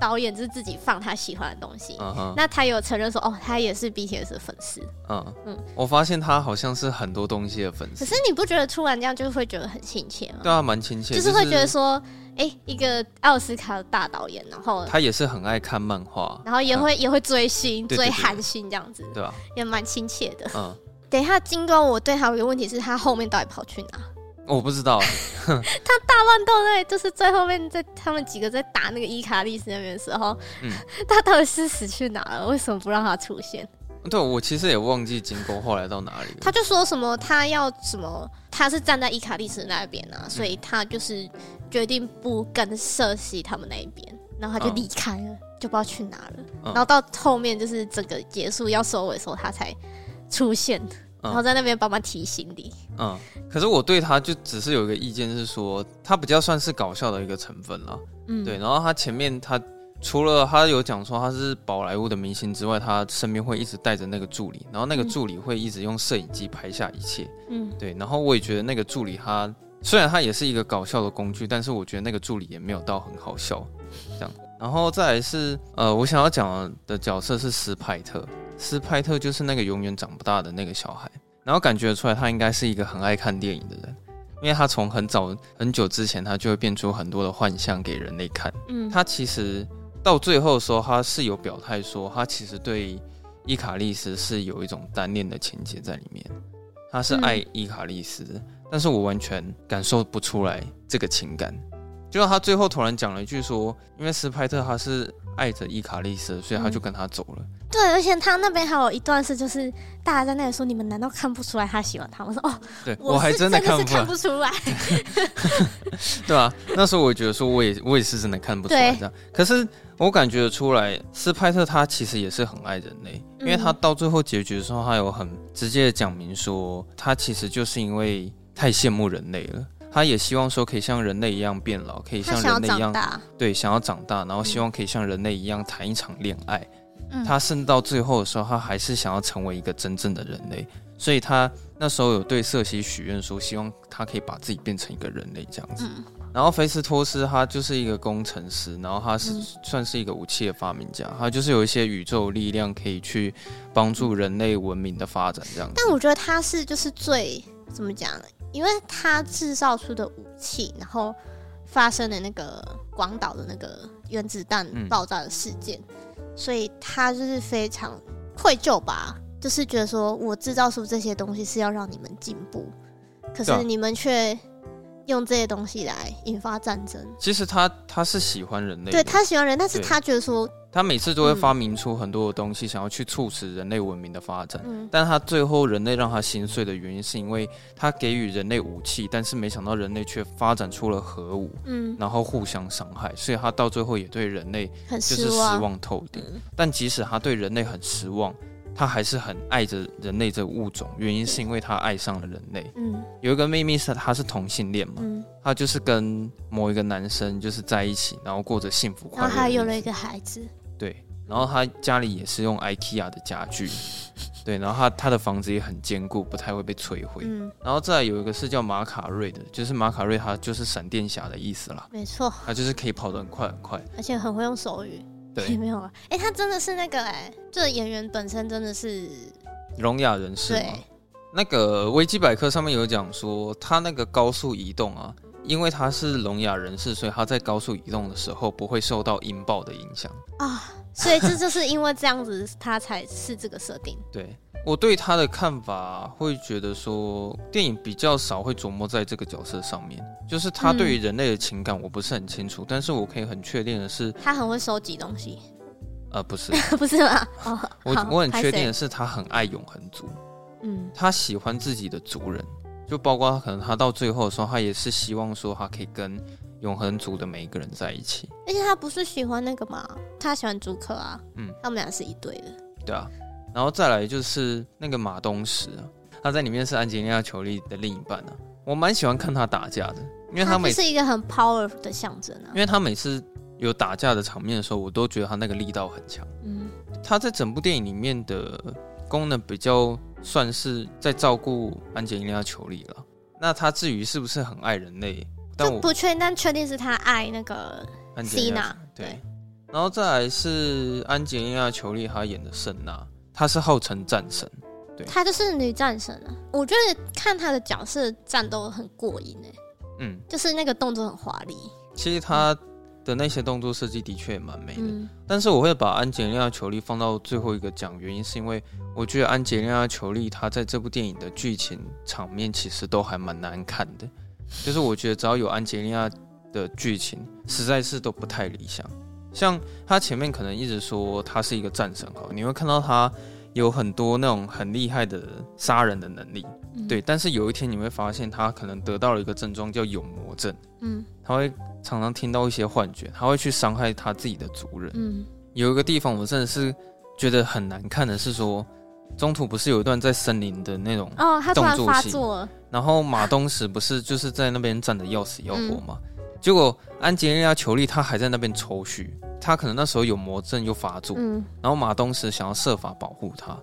导演就是自己放他喜欢的东西，uh huh. 那他有承认说，哦，他也是 BTS 的粉丝。嗯、uh. 嗯，我发现他好像是很多东西的粉丝。可是你不觉得突然这样就会觉得很亲切吗？对啊，蛮亲切，就是会觉得说，哎、一个奥斯卡的大导演，然后他也是很爱看漫画，然后也会、嗯、也会追星、追韩星这样子，对啊，也蛮亲切的。嗯，等一下金钩，我对他有一个问题是他后面到底跑去哪？我不知道，他大乱斗那，就是最后面在他们几个在打那个伊卡利斯那边的时候，嗯，他到底是死去哪了？为什么不让他出现？对，我其实也忘记金钩后来到哪里了。他就说什么他要什么，他是站在伊卡利斯那边啊，所以他就是决定不跟瑟西他们那一边，然后他就离开了，嗯、就不知道去哪了。然后到后面就是整个结束要收尾的时候，他才出现。然后在那边帮忙提醒你。嗯，可是我对他就只是有一个意见是说，他比较算是搞笑的一个成分了。嗯，对。然后他前面他除了他有讲说他是宝莱坞的明星之外，他身边会一直带着那个助理，然后那个助理会一直用摄影机拍下一切。嗯，对。然后我也觉得那个助理他虽然他也是一个搞笑的工具，但是我觉得那个助理也没有到很好笑这样。然后再来是呃，我想要讲的角色是斯派特。斯派特就是那个永远长不大的那个小孩，然后感觉出来他应该是一个很爱看电影的人，因为他从很早很久之前他就会变出很多的幻象给人类看。嗯，他其实到最后的时候，他是有表态说，他其实对伊卡利斯是有一种单恋的情节在里面，他是爱伊卡利斯的，但是我完全感受不出来这个情感。就他最后突然讲了一句说，因为斯派特他是爱着伊卡利斯，所以他就跟他走了。嗯对，而且他那边还有一段是，就是大家在那里说：“你们难道看不出来他喜欢他？”我说：“哦，对我还真的看不出来。看不出来。对啊，那时候我觉得说，我也我也是真的看不出来这样。可是我感觉出来，斯派特他其实也是很爱人类，因为他到最后结局的时候，他有很直接的讲明说，他其实就是因为太羡慕人类了，他也希望说可以像人类一样变老，可以像人类一样对，想要长大，然后希望可以像人类一样谈一场恋爱。他甚至到最后的时候，他还是想要成为一个真正的人类，所以他那时候有对瑟西许愿说，希望他可以把自己变成一个人类这样子。然后菲斯托斯他就是一个工程师，然后他是算是一个武器的发明家，他就是有一些宇宙力量可以去帮助人类文明的发展这样子。但我觉得他是就是最怎么讲呢？因为他制造出的武器，然后发生的那个广岛的那个原子弹爆炸的事件。嗯所以他就是非常愧疚吧，就是觉得说我制造出这些东西是要让你们进步，可是你们却用这些东西来引发战争。其实他他是喜欢人类，对他喜欢人，但是他觉得说。他每次都会发明出很多的东西，想要去促使人类文明的发展。嗯，但他最后人类让他心碎的原因，是因为他给予人类武器，但是没想到人类却发展出了核武，嗯，然后互相伤害，所以他到最后也对人类就是失望透顶。嗯，但即使他对人类很失望。他还是很爱着人类这个物种，原因是因为他爱上了人类。嗯，有一个秘密是他是同性恋嘛，嗯，他就是跟某一个男生就是在一起，然后过着幸福快乐。然后还有了一个孩子。对，然后他家里也是用 IKEA 的家具，对，然后他他的房子也很坚固，不太会被摧毁。嗯，然后再有一个是叫马卡瑞的，就是马卡瑞，他就是闪电侠的意思啦。没错，他就是可以跑得很快很快，而且很会用手语。对，没有啊，哎、欸，他真的是那个哎、欸，这演员本身真的是聋哑人士，对，那个维基百科上面有讲说，他那个高速移动啊，因为他是聋哑人士，所以他在高速移动的时候不会受到音爆的影响。啊。所以这就是因为这样子，他才是这个设定。对。我对他的看法会觉得说，电影比较少会琢磨在这个角色上面，就是他对于人类的情感我不是很清楚，嗯、但是我可以很确定的是，他很会收集东西。呃，不是，不是吗？哦，我我很确定的是，他很爱永恒族。嗯，他喜欢自己的族人，就包括他可能他到最后的时候，他也是希望说他可以跟永恒族的每一个人在一起。而且他不是喜欢那个吗？他喜欢朱克啊。嗯，他们俩是一对的。对啊。然后再来就是那个马东石啊，他在里面是安吉丽娜·裘丽的另一半啊。我蛮喜欢看他打架的，因为他每次是一个很 power 的象征啊。因为他每次有打架的场面的时候，我都觉得他那个力道很强。嗯，他在整部电影里面的功能比较算是在照顾安吉丽娜·裘丽了。那他至于是不是很爱人类，但我不确定，但确定是他爱那个西娜。对，然后再来是安吉丽娜·裘丽她演的圣娜。她是号称战神，对，她就是女战神啊！我觉得看她的角色战斗很过瘾哎，嗯，就是那个动作很华丽。其实她的那些动作设计的确也蛮美的，嗯、但是我会把安吉丽娜·裘丽放到最后一个讲，原因是因为我觉得安吉丽娜·裘丽她在这部电影的剧情场面其实都还蛮难看的，就是我觉得只要有安吉莉娜的剧情，实在是都不太理想。像他前面可能一直说他是一个战神哈，你会看到他有很多那种很厉害的杀人的能力，嗯、对。但是有一天你会发现他可能得到了一个症状叫有魔症，嗯，他会常常听到一些幻觉，他会去伤害他自己的族人，嗯。有一个地方我真的是觉得很难看的是说，中途不是有一段在森林的那种哦，他突然发作了，然后马东石不是就是在那边站的要死要活吗？嗯。结果安吉丽娜·裘丽她还在那边抽搐，她可能那时候有魔症又发作，嗯，然后马东石想要设法保护她，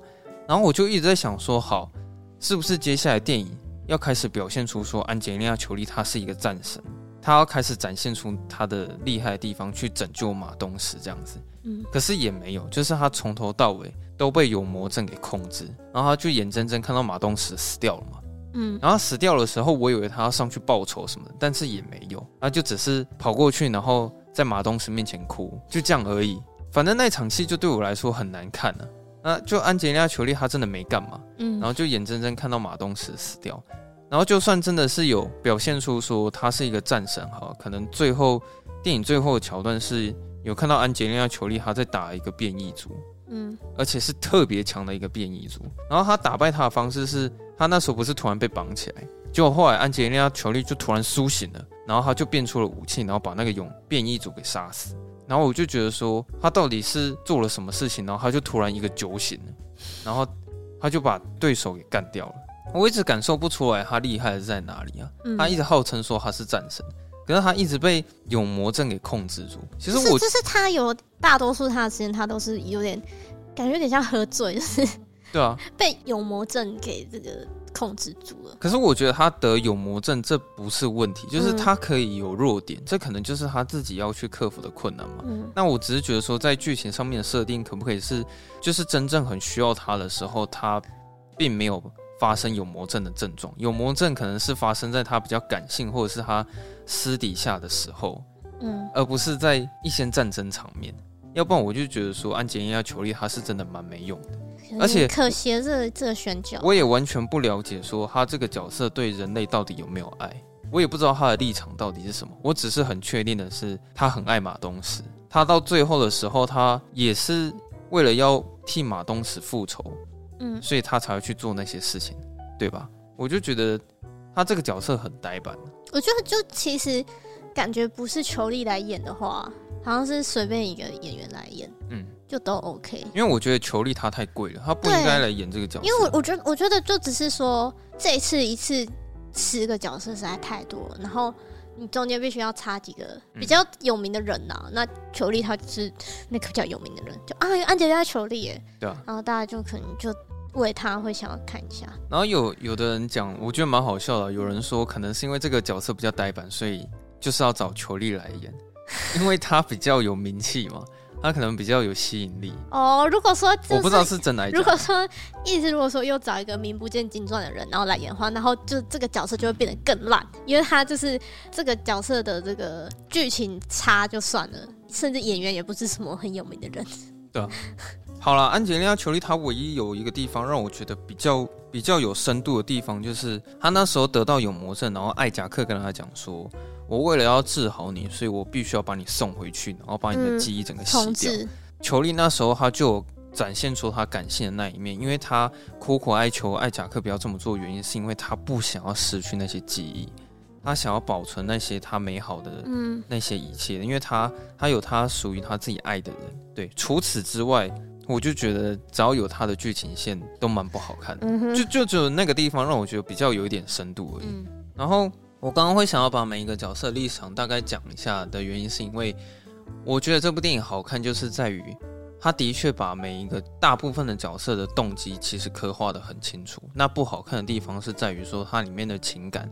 然后我就一直在想说，好，是不是接下来电影要开始表现出说安吉丽娜·裘丽她是一个战神，她要开始展现出她的厉害的地方去拯救马东石这样子，嗯，可是也没有，就是他从头到尾都被有魔症给控制，然后他就眼睁睁看到马东石死掉了嘛。嗯，然后死掉的时候，我以为他要上去报仇什么的，但是也没有，他就只是跑过去，然后在马东石面前哭，就这样而已。反正那场戏就对我来说很难看呢、啊。那就安吉丽娜·裘丽她真的没干嘛，嗯，然后就眼睁睁看到马东石死掉，然后就算真的是有表现出说他是一个战神哈，可能最后电影最后的桥段是有看到安吉丽娜·裘丽她在打一个变异族，嗯，而且是特别强的一个变异族，然后她打败他的方式是。她那时候不是突然被绑起来，结果后来安吉丽娜·裘丽就突然苏醒了，然后她就变出了武器，然后把那个勇变异族给杀死。然后我就觉得说，他到底是做了什么事情，然后他就突然一个酒醒了，然后他就把对手给干掉了。我一直感受不出来他厉害在哪里啊？嗯、他一直号称说他是战神，可是他一直被有魔症给控制住。其实我是就是他有大多数他的时间，他都是有点感觉有点像喝醉，就是。对啊，被有魔症给这个控制住了。可是我觉得他得有魔症这不是问题，就是他可以有弱点，嗯、这可能就是他自己要去克服的困难嘛。嗯、那我只是觉得说，在剧情上面的设定可不可以是，就是真正很需要他的时候，他并没有发生有魔症的症状。有魔症可能是发生在他比较感性或者是他私底下的时候，嗯，而不是在一些战争场面。要不然我就觉得说，安杰丽娜·裘丽他是真的蛮没用的。而且可惜这个、这个选角，我也完全不了解说他这个角色对人类到底有没有爱，我也不知道他的立场到底是什么。我只是很确定的是，他很爱马东石。他到最后的时候，他也是为了要替马东石复仇，嗯，所以他才会去做那些事情，对吧？我就觉得他这个角色很呆板。我觉得就其实感觉不是裘力来演的话，好像是随便一个演员来演，嗯。就都 OK，因为我觉得裘力他太贵了，他不应该来演这个角色。因为我我觉得我觉得就只是说这一次一次十个角色实在太多了，然后你中间必须要插几个比较有名的人呐、啊。嗯、那裘力他就是那个比较有名的人，就啊安洁莉娜裘莉耶，对啊，然后大家就可能就为他会想要看一下。然后有有的人讲，我觉得蛮好笑的，有人说可能是因为这个角色比较呆板，所以就是要找裘力来演，因为他比较有名气嘛。他可能比较有吸引力。哦，如果说我不知道是真的。如果说意思，如果说又找一个名不见经传的人，然后来演的话，然后就这个角色就会变得更烂，因为他就是这个角色的这个剧情差就算了，甚至演员也不是什么很有名的人。对啊。好了，安吉丽娜·裘丽她唯一有一个地方让我觉得比较比较有深度的地方，就是她那时候得到有魔症，然后艾贾克跟她讲说：“我为了要治好你，所以我必须要把你送回去，然后把你的记忆整个洗掉。嗯”裘丽那时候她就展现出她感性的那一面，因为她苦苦哀求艾贾克不要这么做，原因是因为她不想要失去那些记忆，她想要保存那些她美好的那些一切，因为她她有她属于她自己爱的人。对，除此之外。我就觉得只要有它的剧情线都蛮不好看的，嗯、就就只有那个地方让我觉得比较有一点深度而已。嗯、然后我刚刚会想要把每一个角色立场大概讲一下的原因，是因为我觉得这部电影好看，就是在于它的确把每一个大部分的角色的动机其实刻画的很清楚。那不好看的地方是在于说它里面的情感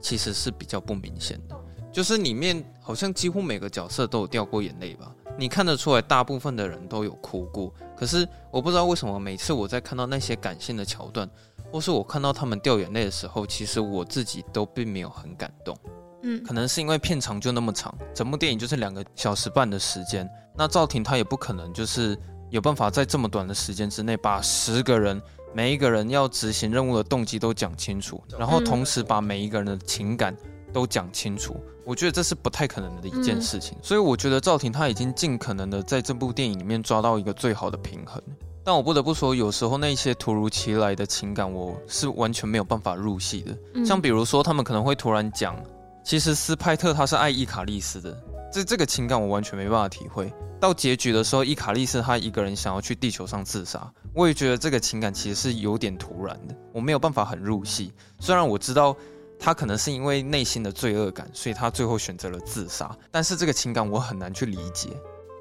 其实是比较不明显的，就是里面好像几乎每个角色都有掉过眼泪吧。你看得出来，大部分的人都有哭过。可是我不知道为什么，每次我在看到那些感性的桥段，或是我看到他们掉眼泪的时候，其实我自己都并没有很感动。嗯，可能是因为片长就那么长，整部电影就是两个小时半的时间。那赵婷她也不可能就是有办法在这么短的时间之内，把十个人每一个人要执行任务的动机都讲清楚，然后同时把每一个人的情感都讲清楚。我觉得这是不太可能的一件事情，嗯、所以我觉得赵婷她已经尽可能的在这部电影里面抓到一个最好的平衡。但我不得不说，有时候那些突如其来的情感，我是完全没有办法入戏的。嗯、像比如说，他们可能会突然讲，其实斯派特他是爱伊卡利斯的，这这个情感我完全没办法体会。到结局的时候，伊卡利斯他一个人想要去地球上自杀，我也觉得这个情感其实是有点突然的，我没有办法很入戏。虽然我知道。他可能是因为内心的罪恶感，所以他最后选择了自杀。但是这个情感我很难去理解。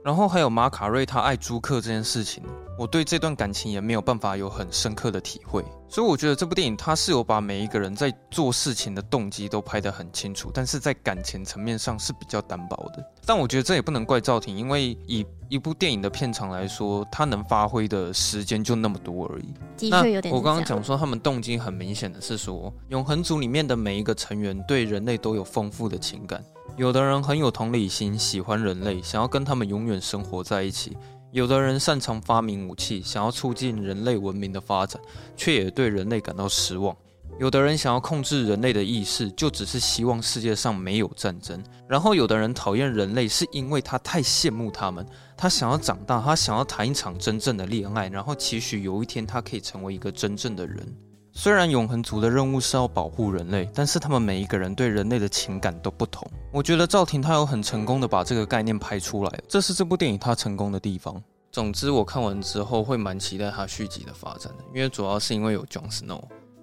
然后还有马卡瑞他爱朱克这件事情，我对这段感情也没有办法有很深刻的体会。所以我觉得这部电影它是有把每一个人在做事情的动机都拍得很清楚，但是在感情层面上是比较单薄的。但我觉得这也不能怪赵婷，因为以一部电影的片长来说，它能发挥的时间就那么多而已。的确有点。我刚刚讲说他们动机很明显的是说，永恒族里面的每一个成员对人类都有丰富的情感。有的人很有同理心，喜欢人类，想要跟他们永远生活在一起；有的人擅长发明武器，想要促进人类文明的发展，却也对人类感到失望；有的人想要控制人类的意识，就只是希望世界上没有战争；然后有的人讨厌人类，是因为他太羡慕他们，他想要长大，他想要谈一场真正的恋爱，然后期许有一天他可以成为一个真正的人。虽然永恒族的任务是要保护人类，但是他们每一个人对人类的情感都不同。我觉得赵婷她有很成功的把这个概念拍出来，这是这部电影它成功的地方。总之，我看完之后会蛮期待它续集的发展的，因为主要是因为有 Jon Snow，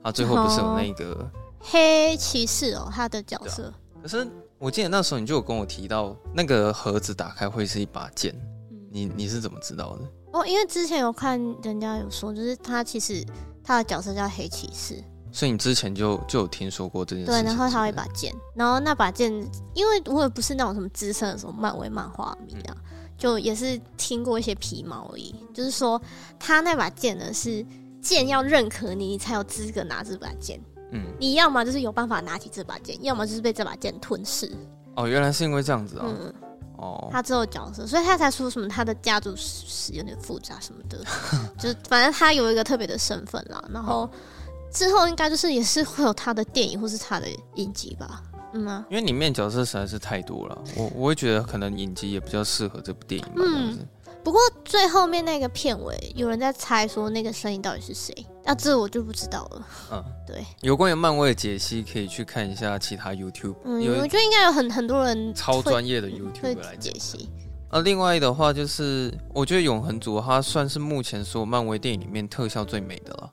他最后不是有那个黑骑士哦，他的角色。可是我记得那时候你就有跟我提到，那个盒子打开会是一把剑，你你是怎么知道的？哦，因为之前有看人家有说，就是他其实。他的角色叫黑骑士，所以你之前就就有听说过这件事。对，然后他有一把剑，然后那把剑，因为我也不是那种什么资深的什么漫威漫画迷啊，嗯、就也是听过一些皮毛而已。就是说，他那把剑呢，是剑要认可你，你才有资格拿这把剑。嗯，你要么就是有办法拿起这把剑，要么就是被这把剑吞噬。哦，原来是因为这样子啊。嗯。哦，他之后角色，所以他才说什么他的家族史有点复杂什么的，就是反正他有一个特别的身份啦。然后之后应该就是也是会有他的电影或是他的影集吧，嗯啊，因为里面角色实在是太多了，我我会觉得可能影集也比较适合这部电影吧。嗯。不过最后面那个片尾，有人在猜说那个声音到底是谁？那、啊、这我就不知道了。嗯，对，有关于漫威的解析，可以去看一下其他 YouTube。嗯，我觉得应该有很很多人超专业的 YouTube 来解析。啊，另外的话就是，我觉得永恒族它算是目前所有漫威电影里面特效最美的了。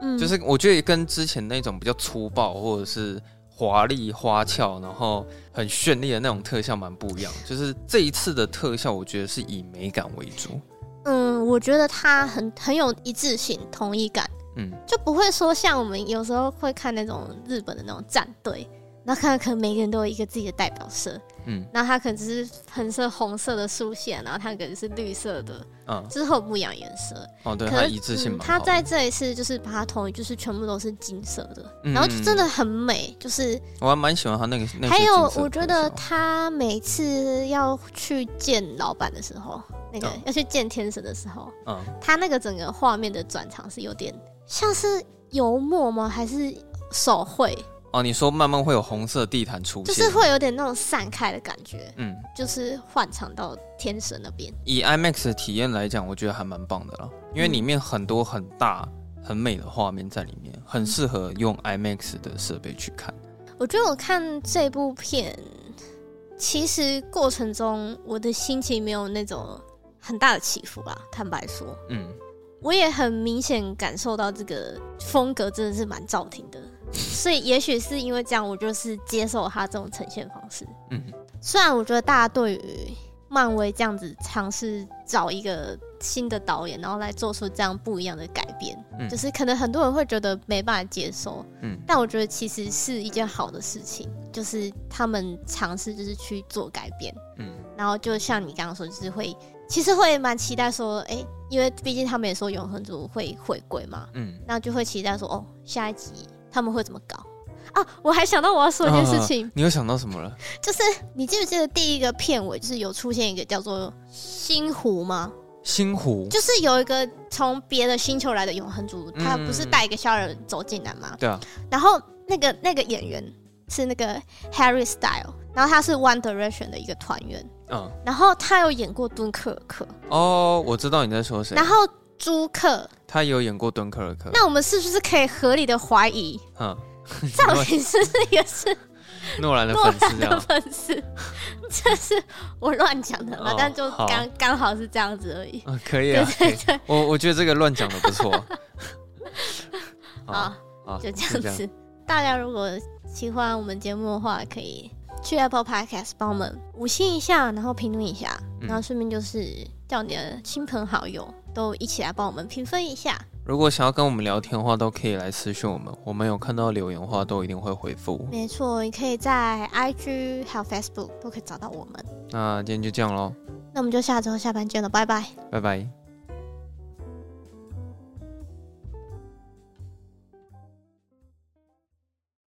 嗯，就是我觉得跟之前那种比较粗暴或者是。华丽花俏，然后很绚丽的那种特效蛮不一样。就是这一次的特效，我觉得是以美感为主。嗯，我觉得它很很有一致性、统一感。嗯，就不会说像我们有时候会看那种日本的那种战队，那看可能每个人都有一个自己的代表色。嗯，然后它可能只是喷射红色的竖线，然后它可能是绿色的，嗯，之后不一样颜色。哦，对，它一致性。它在这一次就是把它统一，就是全部都是金色的，然后就真的很美。就是我还蛮喜欢它那个。还有，我觉得他每次要去见老板的时候，那个要去见天神的时候，嗯，他那个整个画面的转场是有点像是油墨吗？还是手绘？哦，你说慢慢会有红色地毯出现，就是会有点那种散开的感觉，嗯，就是换场到天神那边。以 IMAX 的体验来讲，我觉得还蛮棒的啦，因为里面很多很大、很美的画面在里面，很适合用 IMAX 的设备去看。我觉得我看这部片，其实过程中我的心情没有那种很大的起伏啦。坦白说，嗯，我也很明显感受到这个风格真的是蛮照廷的。所以，也许是因为这样，我就是接受他这种呈现方式。嗯，虽然我觉得大家对于漫威这样子尝试找一个新的导演，然后来做出这样不一样的改变，嗯，就是可能很多人会觉得没办法接受。嗯，但我觉得其实是一件好的事情，就是他们尝试就是去做改变。嗯，然后就像你刚刚说，就是会其实会蛮期待说，哎、欸，因为毕竟他们也说永恒族会回归嘛。嗯，那就会期待说，哦，下一集。他们会怎么搞啊？我还想到我要说一件事情。哦，你又想到什么了？就是你记不记得第一个片尾就是有出现一个叫做星湖吗？星湖就是有一个从别的星球来的永恒族，嗯，他不是带一个小人走进来吗？对啊。然后那个那个演员是那个 Harry Style，然后他是 One Direction 的一个团员。嗯。然后他有演过敦刻尔克。哦，我知道你在说谁。然后。朱克，他有演过敦刻尔克。那我们是不是可以合理的怀疑，嗯，造型师也是诺兰的粉丝？这是我乱讲的嘛？哦、但就刚刚好，是这样子而已。嗯、可以啊，对对对，我我觉得这个乱讲的不错。好，好，就这样子。大家如果喜欢我们节目的话，可以去 Apple Podcast 帮我们五星一下，然后评论一下，然后顺便就是叫你的亲朋好友。都一起来帮我们评分一下。如果想要跟我们聊天的话，都可以来私讯我们，我们有看到留言的话，都一定会回复。没错，你可以在 IG 还有 Facebook 都可以找到我们。那今天就这样喽。那我们就下周下班见了，拜拜。拜拜。